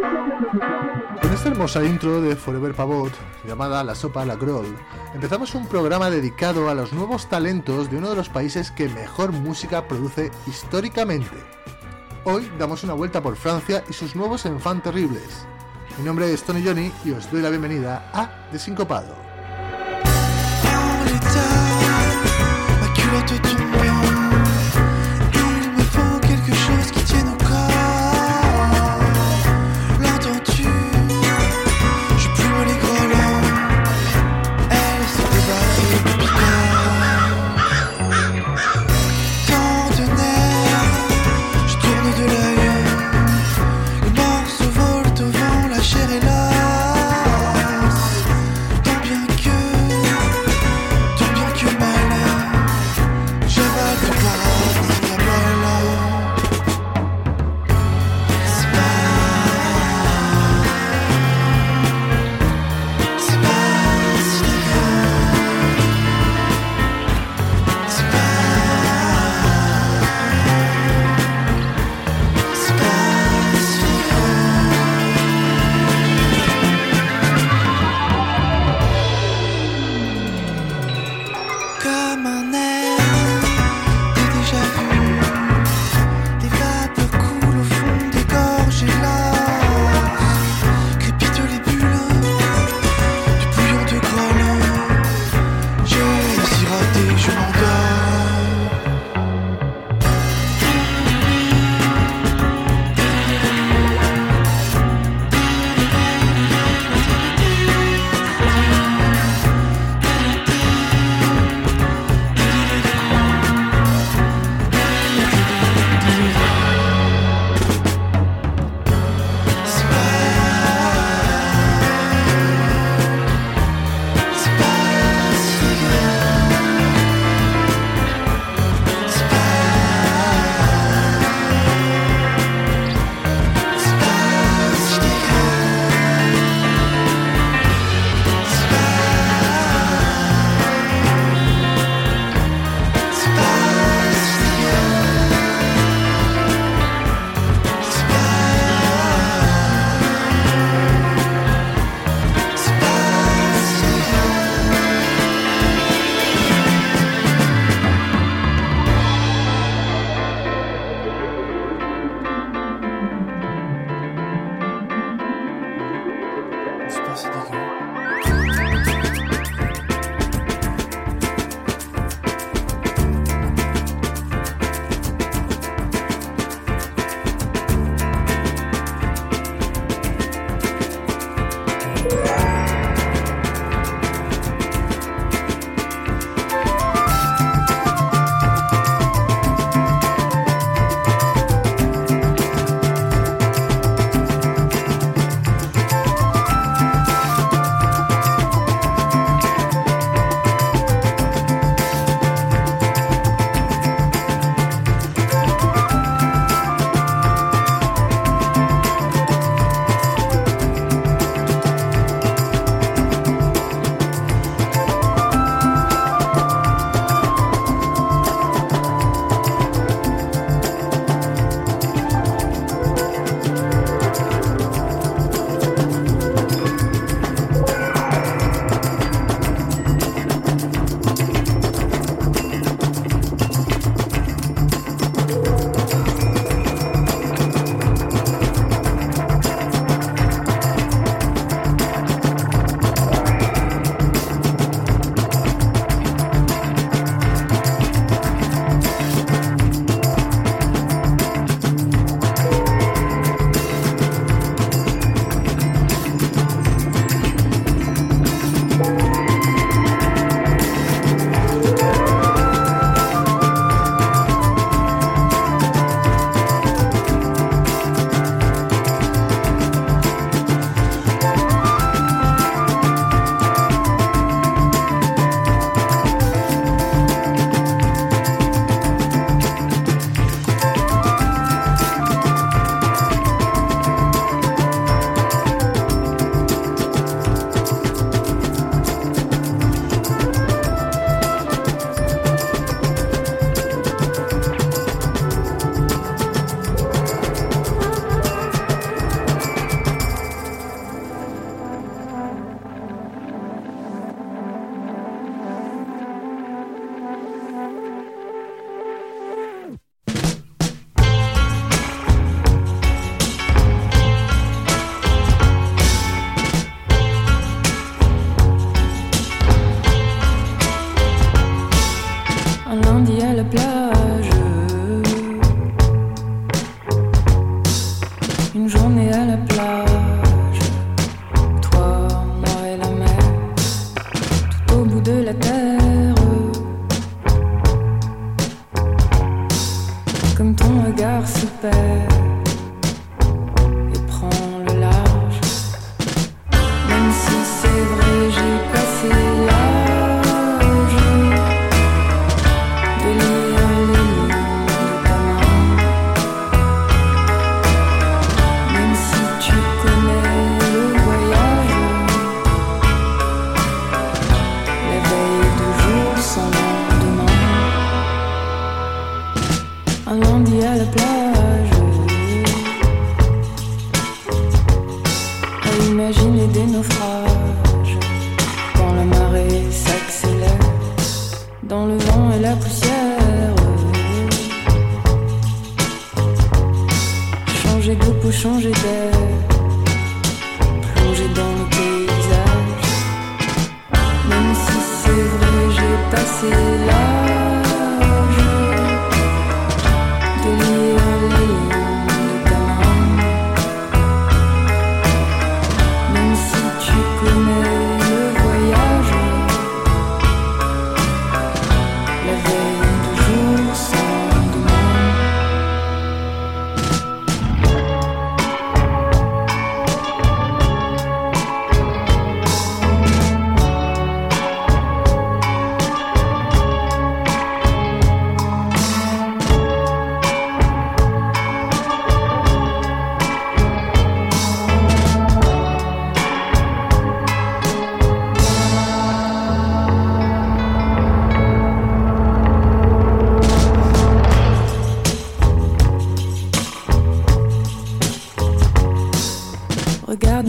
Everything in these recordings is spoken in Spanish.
Con esta hermosa intro de Forever Pavot, llamada La Sopa La Groll, empezamos un programa dedicado a los nuevos talentos de uno de los países que mejor música produce históricamente. Hoy damos una vuelta por Francia y sus nuevos enfants terribles. Mi nombre es Tony Johnny y os doy la bienvenida a Desincopado.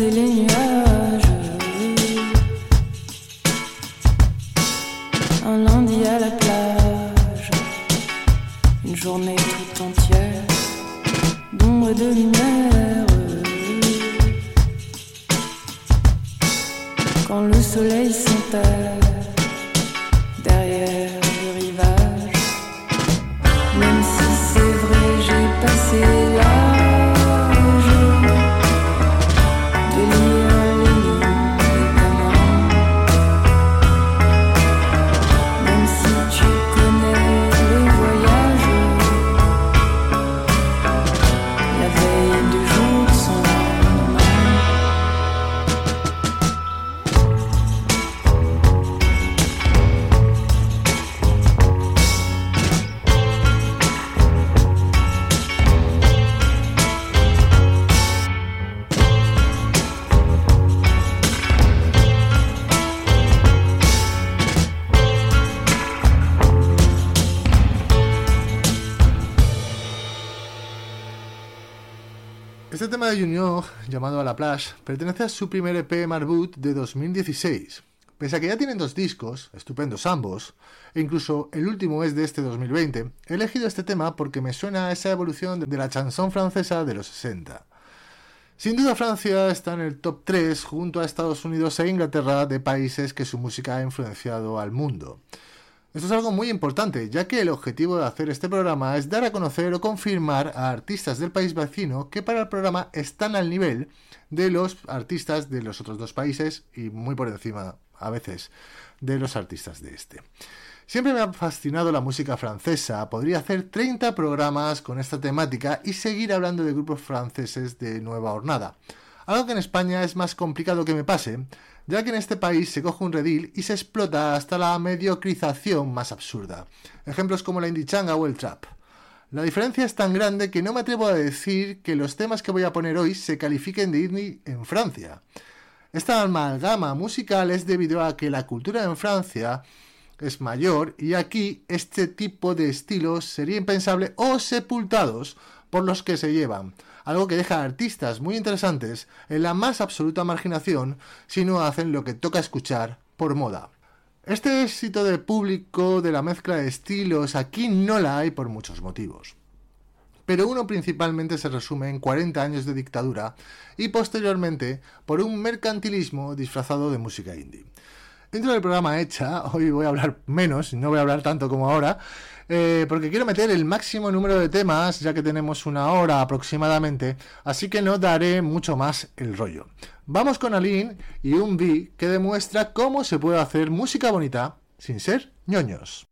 dilin llamado A la Plage, pertenece a su primer EP Marbut de 2016. Pese a que ya tienen dos discos, estupendos ambos, e incluso el último es de este 2020, he elegido este tema porque me suena a esa evolución de la chanson francesa de los 60. Sin duda Francia está en el top 3 junto a Estados Unidos e Inglaterra de países que su música ha influenciado al mundo. Esto es algo muy importante, ya que el objetivo de hacer este programa es dar a conocer o confirmar a artistas del país vecino que para el programa están al nivel de los artistas de los otros dos países y muy por encima, a veces, de los artistas de este. Siempre me ha fascinado la música francesa, podría hacer 30 programas con esta temática y seguir hablando de grupos franceses de nueva hornada. Algo que en España es más complicado que me pase, ya que en este país se coge un redil y se explota hasta la mediocrización más absurda. Ejemplos como la indichanga o el trap. La diferencia es tan grande que no me atrevo a decir que los temas que voy a poner hoy se califiquen de indie en Francia. Esta amalgama musical es debido a que la cultura en Francia es mayor y aquí este tipo de estilos sería impensable o sepultados por los que se llevan, algo que deja a artistas muy interesantes en la más absoluta marginación si no hacen lo que toca escuchar por moda. Este éxito de público de la mezcla de estilos aquí no la hay por muchos motivos. Pero uno principalmente se resume en 40 años de dictadura y posteriormente por un mercantilismo disfrazado de música indie. Dentro del programa Hecha, hoy voy a hablar menos, no voy a hablar tanto como ahora, eh, porque quiero meter el máximo número de temas, ya que tenemos una hora aproximadamente, así que no daré mucho más el rollo. Vamos con Aline y un B que demuestra cómo se puede hacer música bonita sin ser ñoños.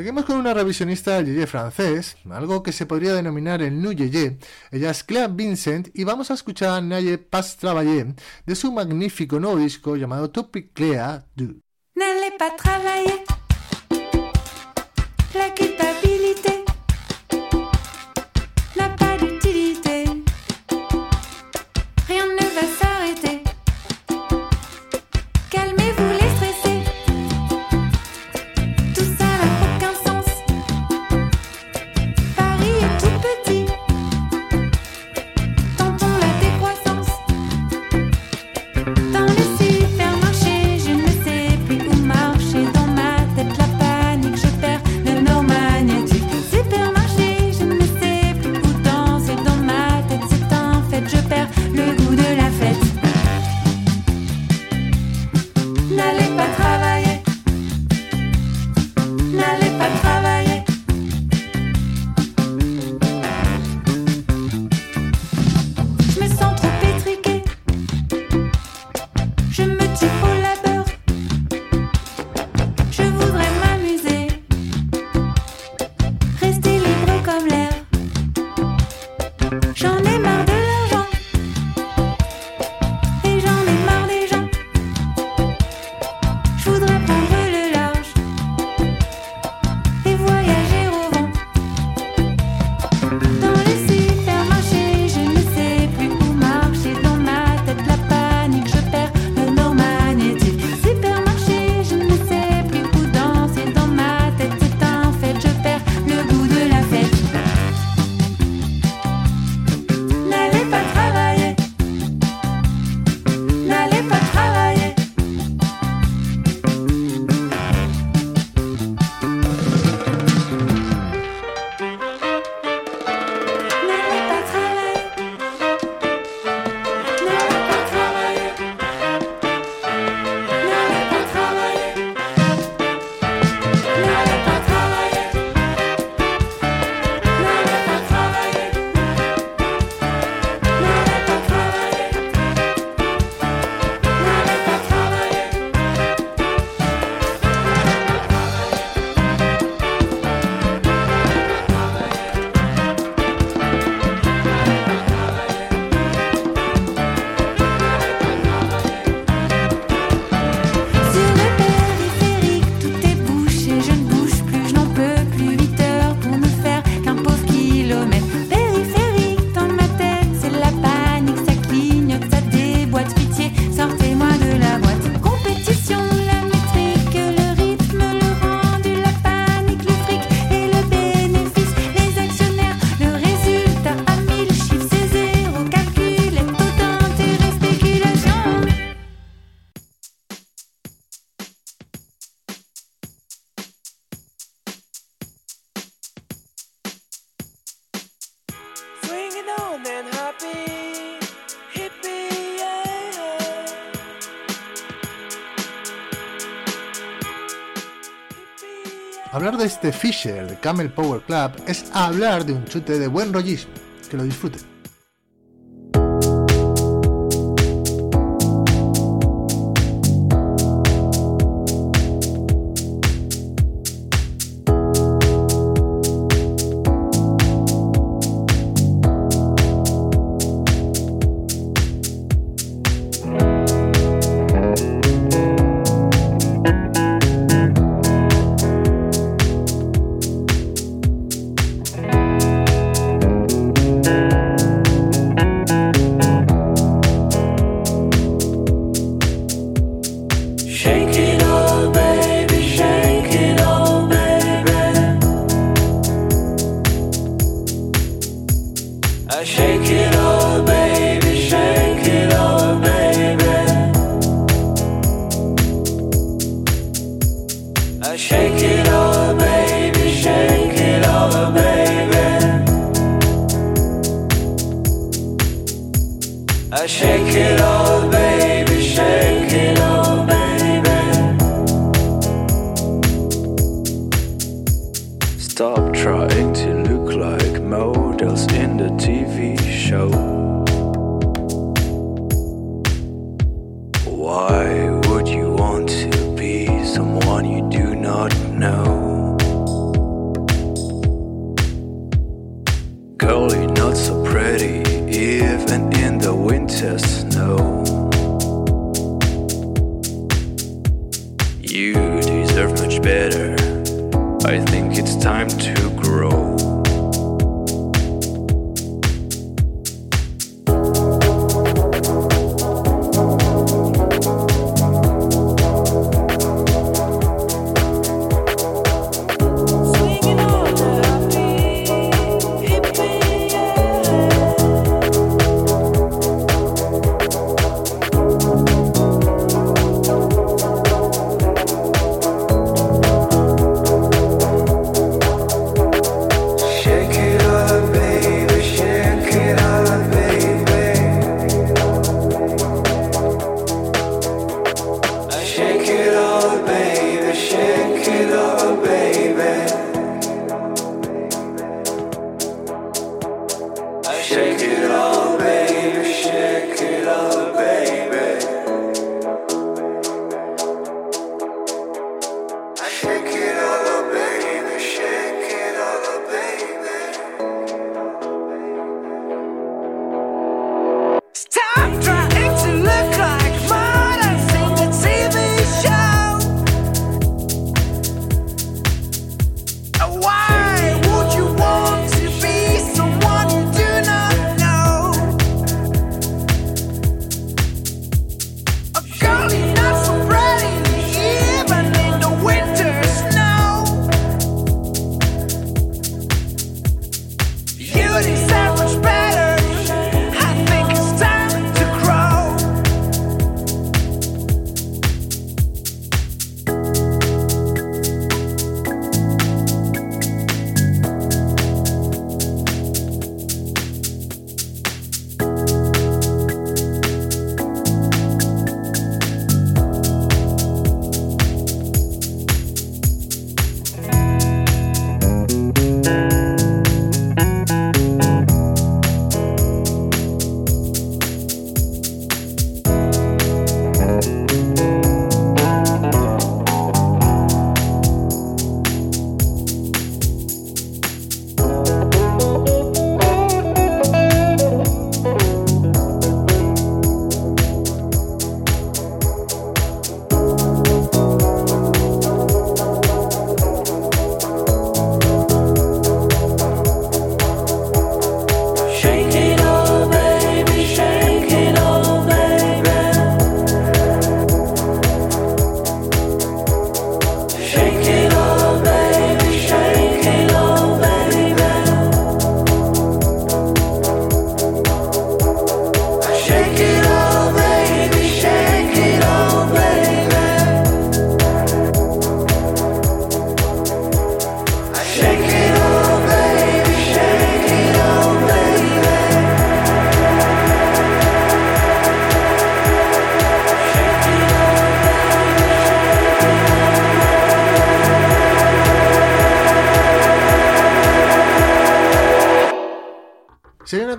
Seguimos con una revisionista Yeye francés, algo que se podría denominar el New Yeye. Ella es Claire Vincent y vamos a escuchar a Naye Paz Travailler de su magnífico nuevo disco llamado Topic Claire Du. N'allez pas travailler, 上 Hablar de este Fisher de Camel Power Club es hablar de un chute de buen rollismo. Que lo disfruten.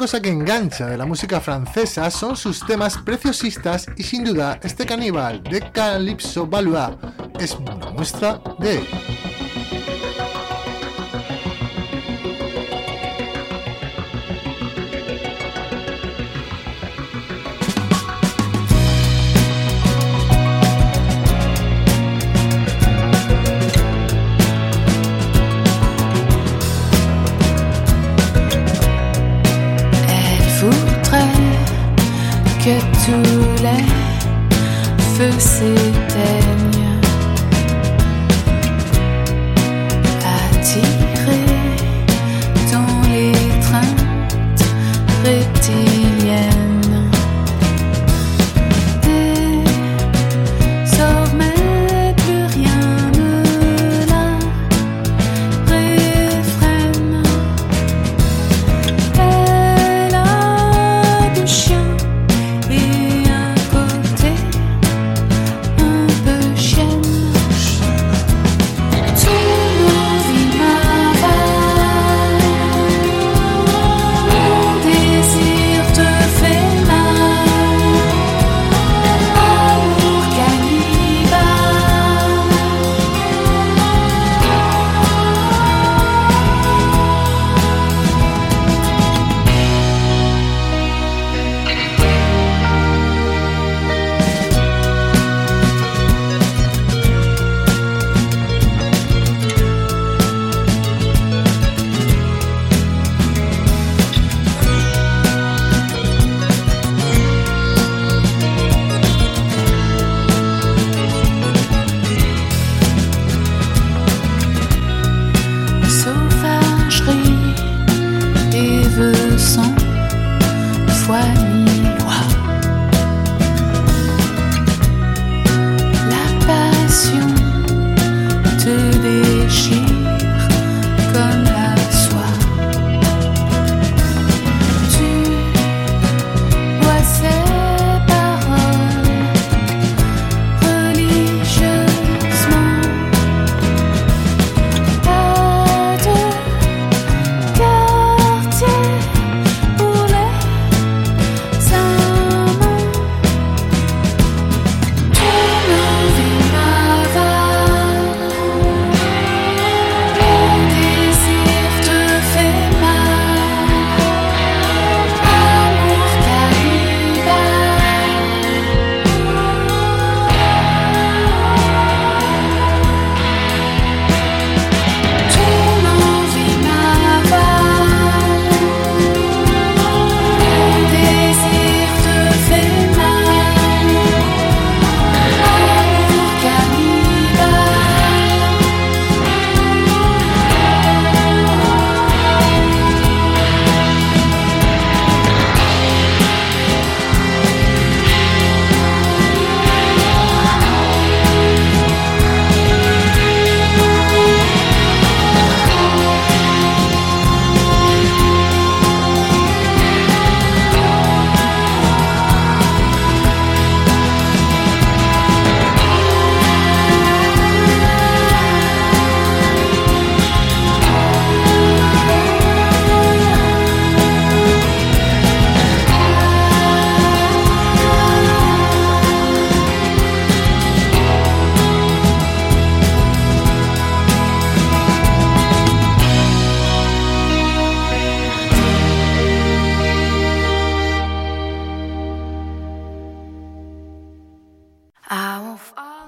cosa que engancha de la música francesa son sus temas preciosistas y sin duda este caníbal de Calypso Balua es una muestra de ello. see. La passion.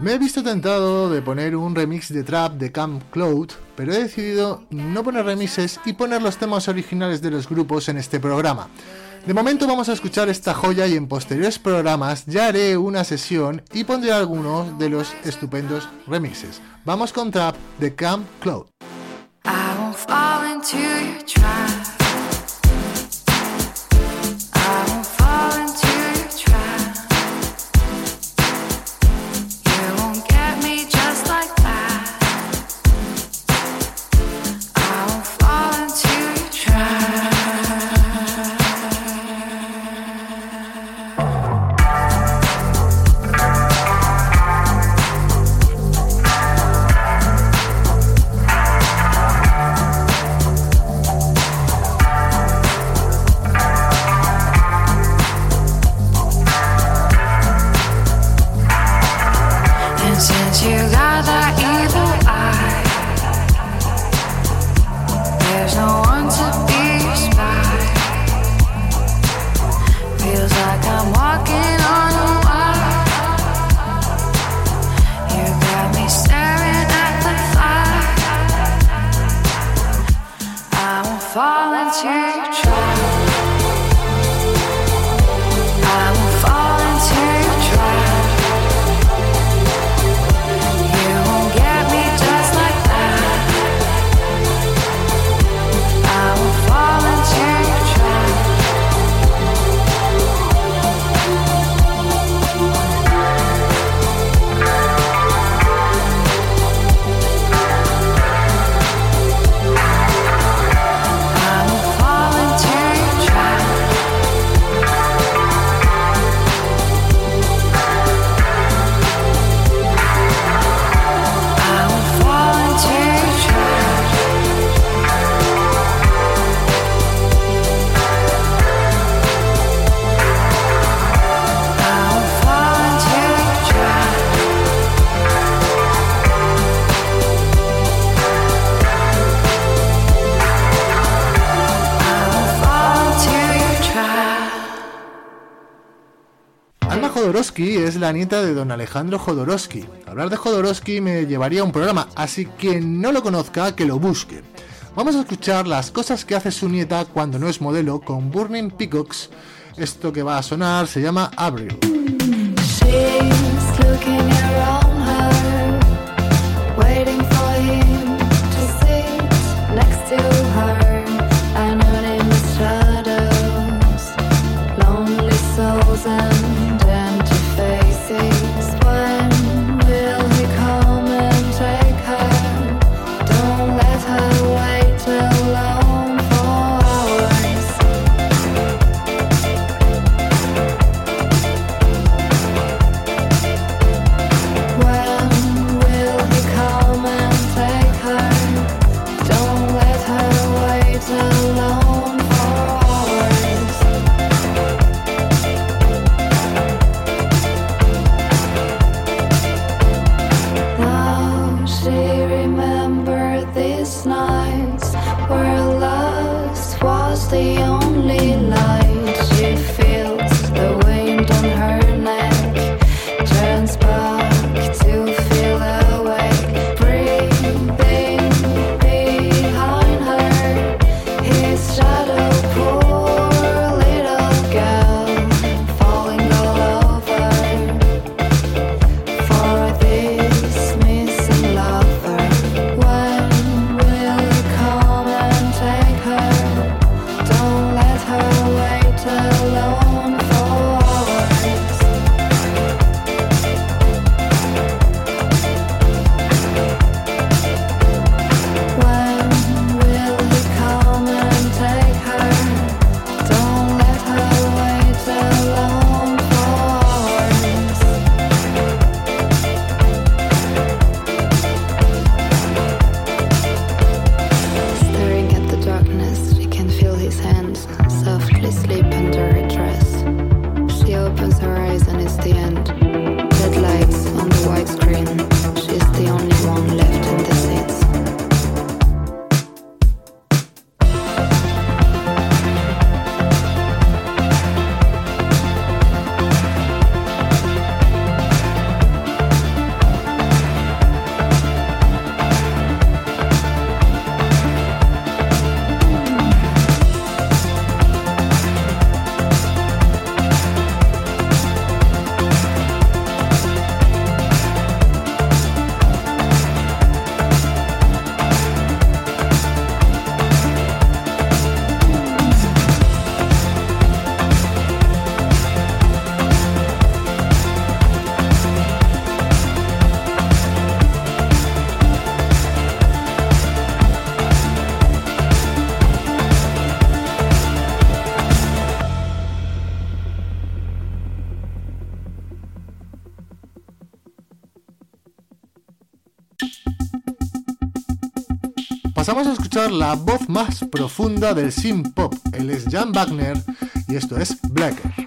Me he visto tentado de poner un remix de trap de Camp Cloud, pero he decidido no poner remixes y poner los temas originales de los grupos en este programa. De momento vamos a escuchar esta joya y en posteriores programas ya haré una sesión y pondré algunos de los estupendos remixes. Vamos con trap de Camp Cloud. Jodorowsky es la nieta de don Alejandro Jodorowsky. Hablar de Jodorowsky me llevaría a un programa, así que no lo conozca, que lo busque. Vamos a escuchar las cosas que hace su nieta cuando no es modelo con Burning Peacocks. Esto que va a sonar se llama Abril. The only la voz más profunda del synth pop. Él es Jan Wagner y esto es Blacker.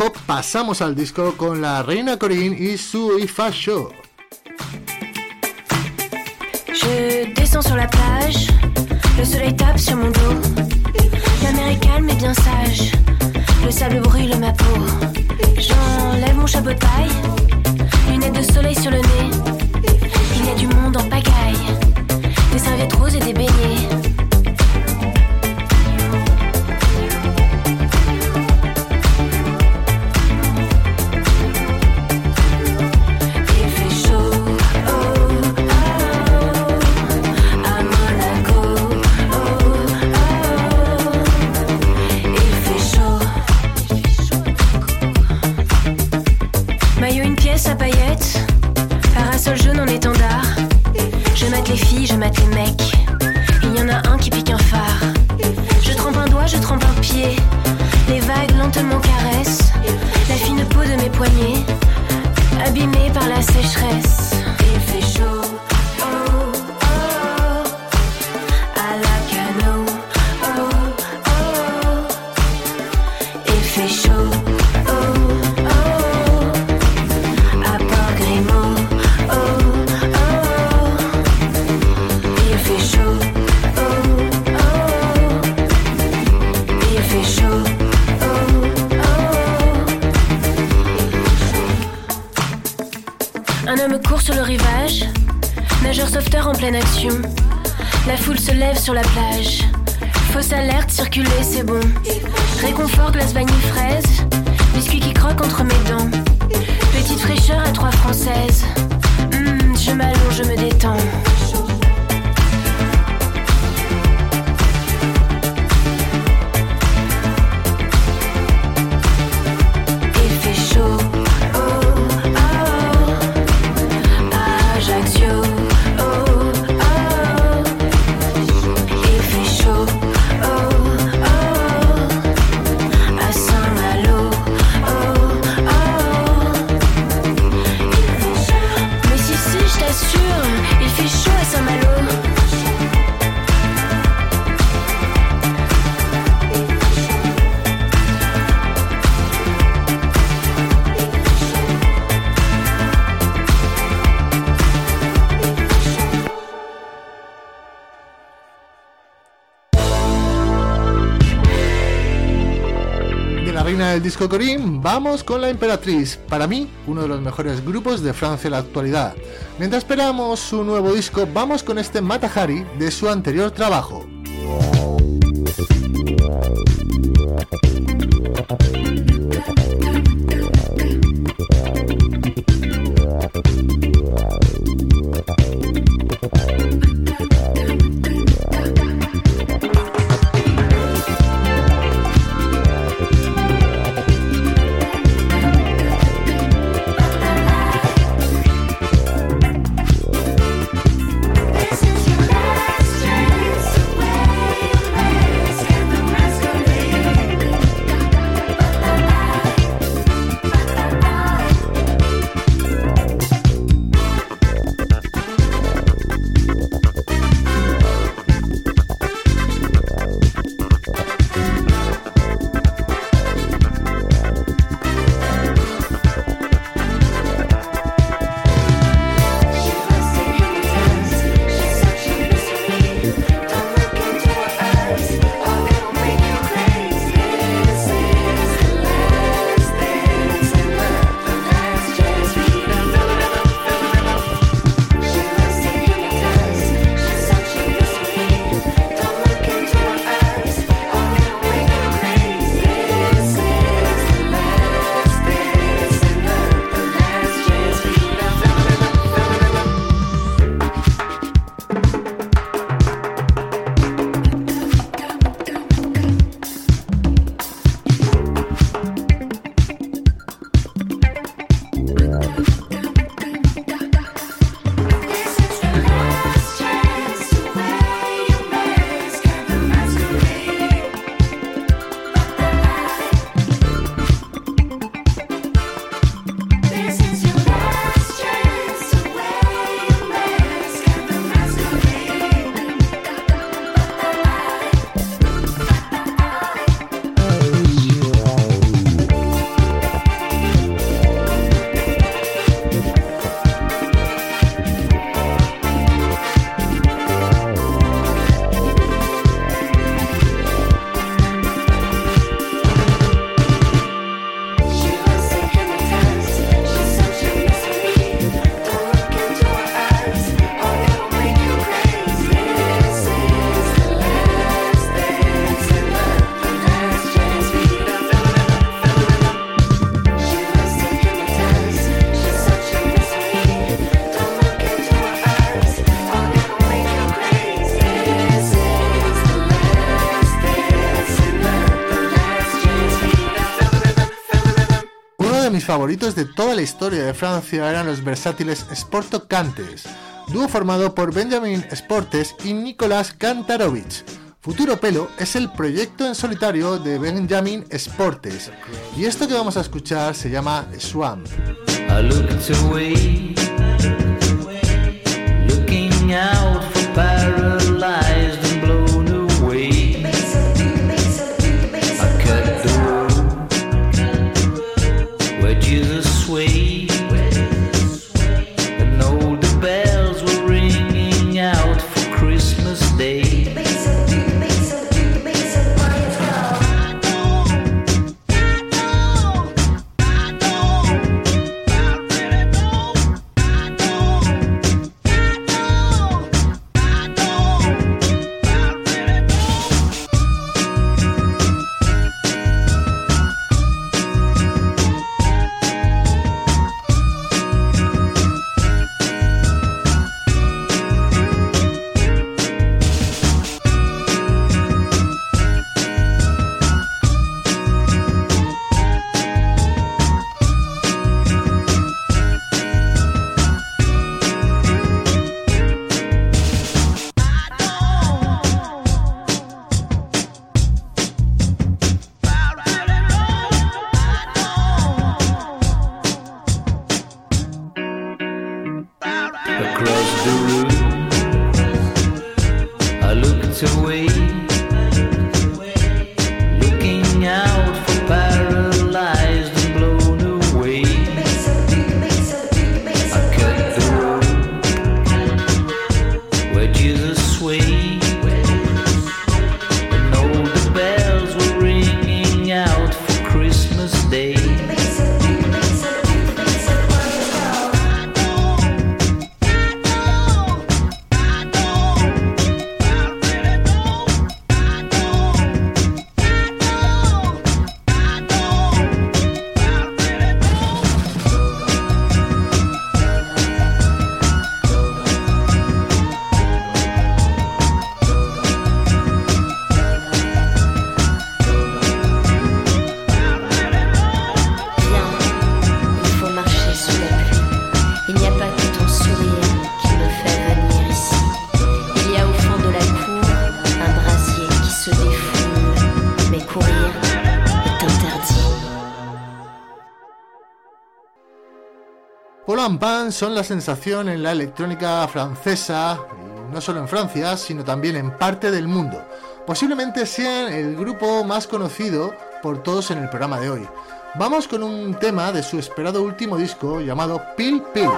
Pop pasamos al disco con la Reina Corinne y su Show. Je descends sur la plage, le soleil tape sur mon dos. La mer est calme et bien sage, le sable brûle ma peau. J'enlève mon chapeau de paille, lunettes de soleil sur le nez. Il y a du monde en pagaille, des serviettes roses et des beignets. Les filles, je mate les mecs. Il y en a un qui pique un phare. Je trempe un doigt, je trempe un pied. Les vagues lentement caressent la fine peau de mes poignets, abîmée par la sécheresse. Il fait chaud. La foule se lève sur la plage. Fausse alerte, circuler, c'est bon. Réconfort, glace vanille fraise. Biscuit qui croque entre mes dents. Petite fraîcheur à trois françaises. Hmm, je m'allonge, je me détends. disco Corín, vamos con La Emperatriz, para mí uno de los mejores grupos de Francia en la actualidad. Mientras esperamos su nuevo disco, vamos con este Matahari de su anterior trabajo. favoritos de toda la historia de Francia eran los versátiles Sportocantes, dúo formado por Benjamin Sportes y Nicolás Kantarovich. Futuro Pelo es el proyecto en solitario de Benjamin Sportes, y esto que vamos a escuchar se llama Swamp. And Pan son la sensación en la electrónica francesa, no solo en Francia, sino también en parte del mundo. Posiblemente sean el grupo más conocido por todos en el programa de hoy. Vamos con un tema de su esperado último disco llamado Pil. Pil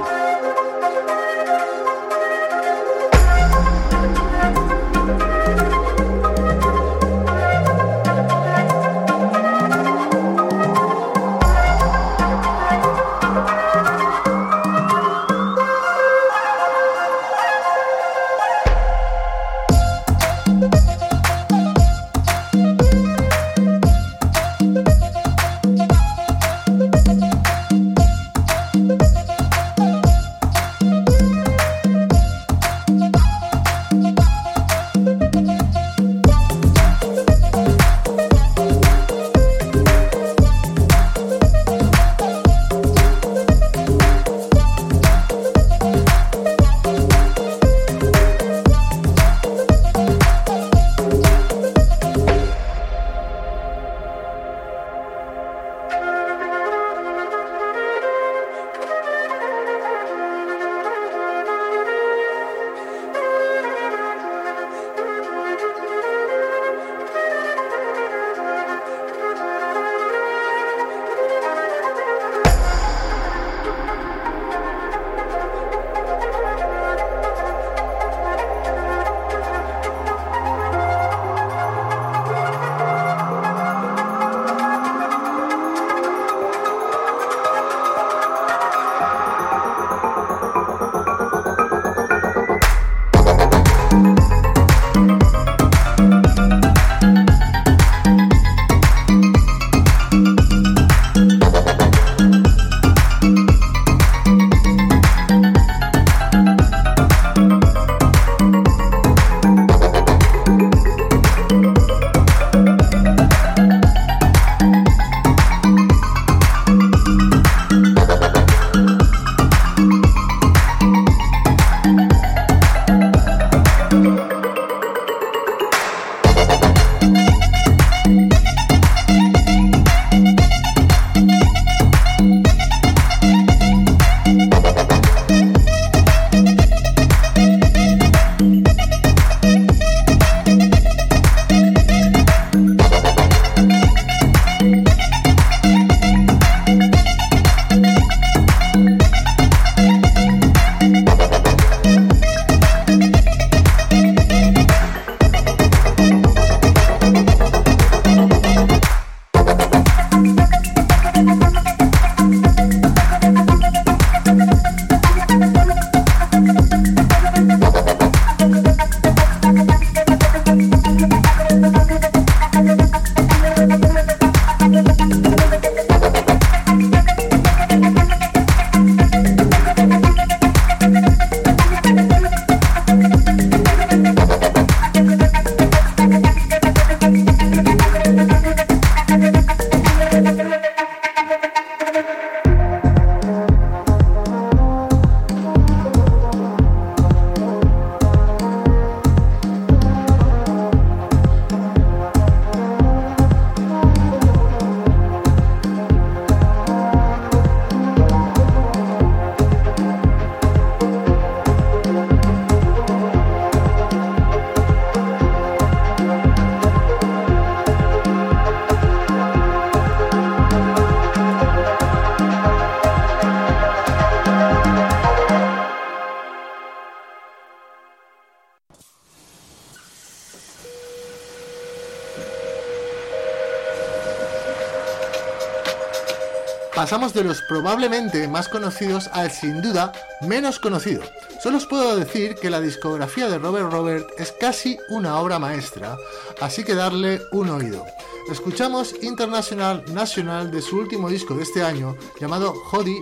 pasamos de los probablemente más conocidos al sin duda menos conocido. Solo os puedo decir que la discografía de Robert Robert es casi una obra maestra, así que darle un oído. Escuchamos International National de su último disco de este año llamado Hody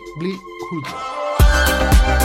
Hultra.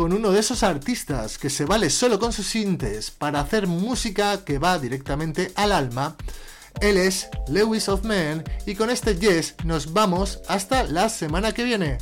Con uno de esos artistas que se vale solo con sus sintes para hacer música que va directamente al alma. Él es Lewis of Men y con este Yes nos vamos hasta la semana que viene.